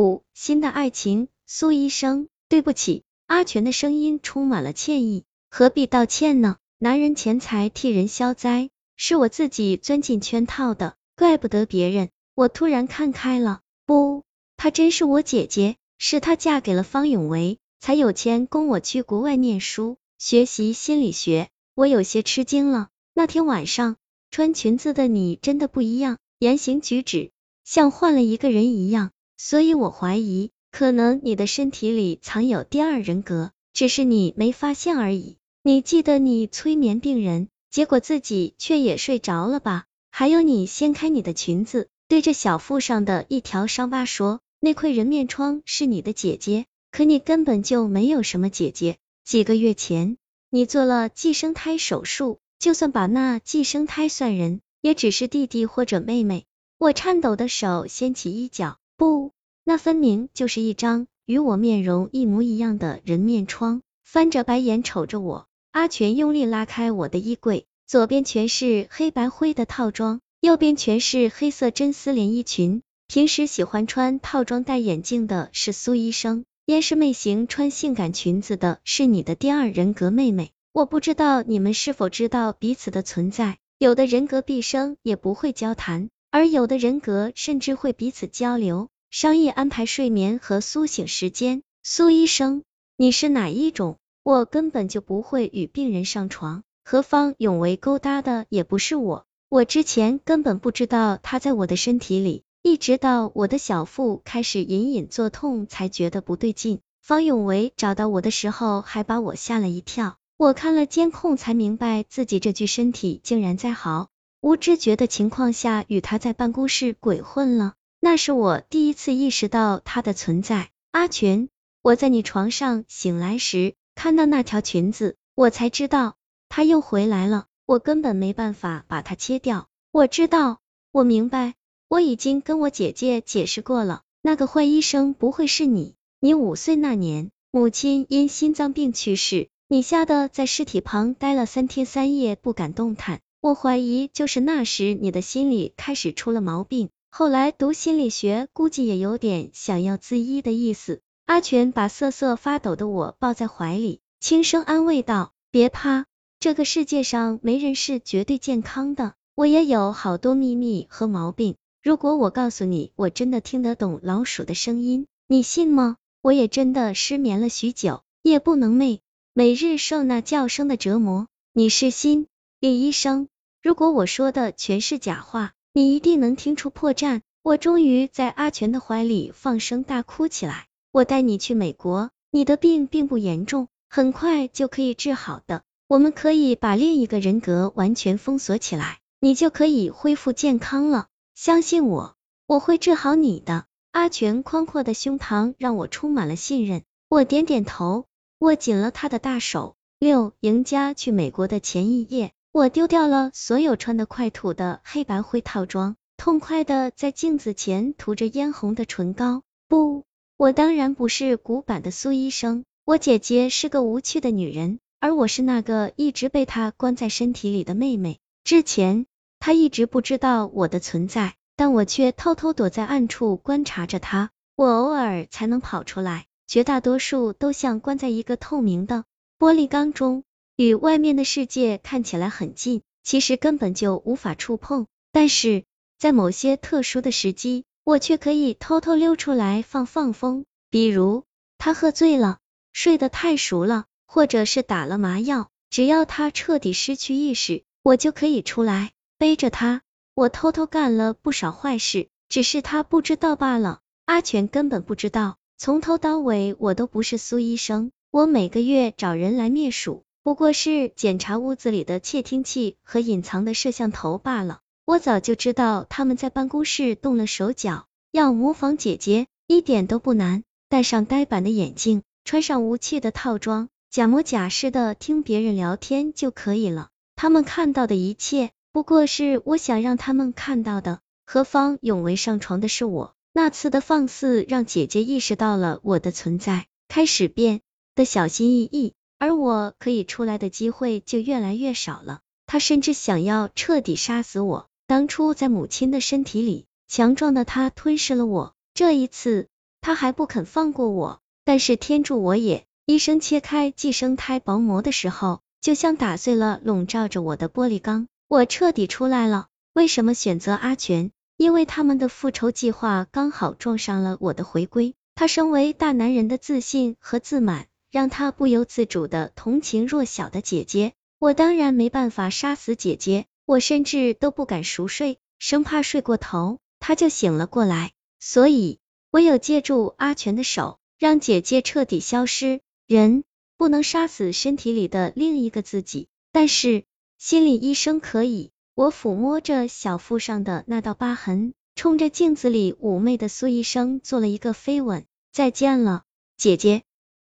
五新的爱情，苏医生，对不起。阿全的声音充满了歉意，何必道歉呢？男人钱财替人消灾，是我自己钻进圈套的，怪不得别人。我突然看开了，不，她真是我姐姐，是她嫁给了方永维，才有钱供我去国外念书，学习心理学。我有些吃惊了。那天晚上穿裙子的你真的不一样，言行举止像换了一个人一样，所以我怀疑。可能你的身体里藏有第二人格，只是你没发现而已。你记得你催眠病人，结果自己却也睡着了吧？还有你掀开你的裙子，对着小腹上的一条伤疤说，那块人面疮是你的姐姐，可你根本就没有什么姐姐。几个月前，你做了寄生胎手术，就算把那寄生胎算人，也只是弟弟或者妹妹。我颤抖的手掀起衣角，不。那分明就是一张与我面容一模一样的人面疮，翻着白眼瞅着我。阿全用力拉开我的衣柜，左边全是黑白灰的套装，右边全是黑色真丝连衣裙。平时喜欢穿套装戴眼镜的是苏医生，燕是妹型穿性感裙子的是你的第二人格妹妹。我不知道你们是否知道彼此的存在，有的人格毕生也不会交谈，而有的人格甚至会彼此交流。商业安排睡眠和苏醒时间。苏医生，你是哪一种？我根本就不会与病人上床，何方永为勾搭的也不是我。我之前根本不知道他在我的身体里，一直到我的小腹开始隐隐作痛，才觉得不对劲。方永维找到我的时候，还把我吓了一跳。我看了监控，才明白自己这具身体竟然在嚎无知觉的情况下与他在办公室鬼混了。那是我第一次意识到他的存在，阿全，我在你床上醒来时看到那条裙子，我才知道他又回来了。我根本没办法把它切掉。我知道，我明白，我已经跟我姐姐解释过了。那个坏医生不会是你。你五岁那年，母亲因心脏病去世，你吓得在尸体旁待了三天三夜不敢动弹。我怀疑就是那时你的心里开始出了毛病。后来读心理学，估计也有点想要自医的意思。阿全把瑟瑟发抖的我抱在怀里，轻声安慰道：“别怕，这个世界上没人是绝对健康的，我也有好多秘密和毛病。如果我告诉你，我真的听得懂老鼠的声音，你信吗？我也真的失眠了许久，夜不能寐，每日受那叫声的折磨。你是心理医生，如果我说的全是假话。”你一定能听出破绽。我终于在阿全的怀里放声大哭起来。我带你去美国，你的病并不严重，很快就可以治好的。我们可以把另一个人格完全封锁起来，你就可以恢复健康了。相信我，我会治好你的。阿全宽阔的胸膛让我充满了信任。我点点头，握紧了他的大手。六，赢家去美国的前一夜。我丢掉了所有穿的快土的黑白灰套装，痛快的在镜子前涂着嫣红的唇膏。不，我当然不是古板的苏医生，我姐姐是个无趣的女人，而我是那个一直被她关在身体里的妹妹。之前她一直不知道我的存在，但我却偷偷躲在暗处观察着她。我偶尔才能跑出来，绝大多数都像关在一个透明的玻璃缸中。与外面的世界看起来很近，其实根本就无法触碰。但是在某些特殊的时机，我却可以偷偷溜出来放放风。比如他喝醉了，睡得太熟了，或者是打了麻药，只要他彻底失去意识，我就可以出来背着他。我偷偷干了不少坏事，只是他不知道罢了。阿全根本不知道，从头到尾我都不是苏医生，我每个月找人来灭鼠。不过是检查屋子里的窃听器和隐藏的摄像头罢了。我早就知道他们在办公室动了手脚，要模仿姐姐一点都不难。戴上呆板的眼镜，穿上无趣的套装，假模假式的听别人聊天就可以了。他们看到的一切，不过是我想让他们看到的。何方永为上床的是我，那次的放肆让姐姐意识到了我的存在，开始变得小心翼翼。而我可以出来的机会就越来越少了。他甚至想要彻底杀死我。当初在母亲的身体里，强壮的他吞噬了我。这一次，他还不肯放过我。但是天助我也，医生切开寄生胎薄膜的时候，就像打碎了笼罩着我的玻璃缸，我彻底出来了。为什么选择阿全？因为他们的复仇计划刚好撞上了我的回归。他身为大男人的自信和自满，让他不由自主的同情弱小的姐姐。我当然没办法杀死姐姐，我甚至都不敢熟睡，生怕睡过头她就醒了过来。所以，唯有借助阿全的手，让姐姐彻底消失。人不能杀死身体里的另一个自己，但是心理医生可以。我抚摸着小腹上的那道疤痕，冲着镜子里妩媚的苏医生做了一个飞吻。再见了，姐姐。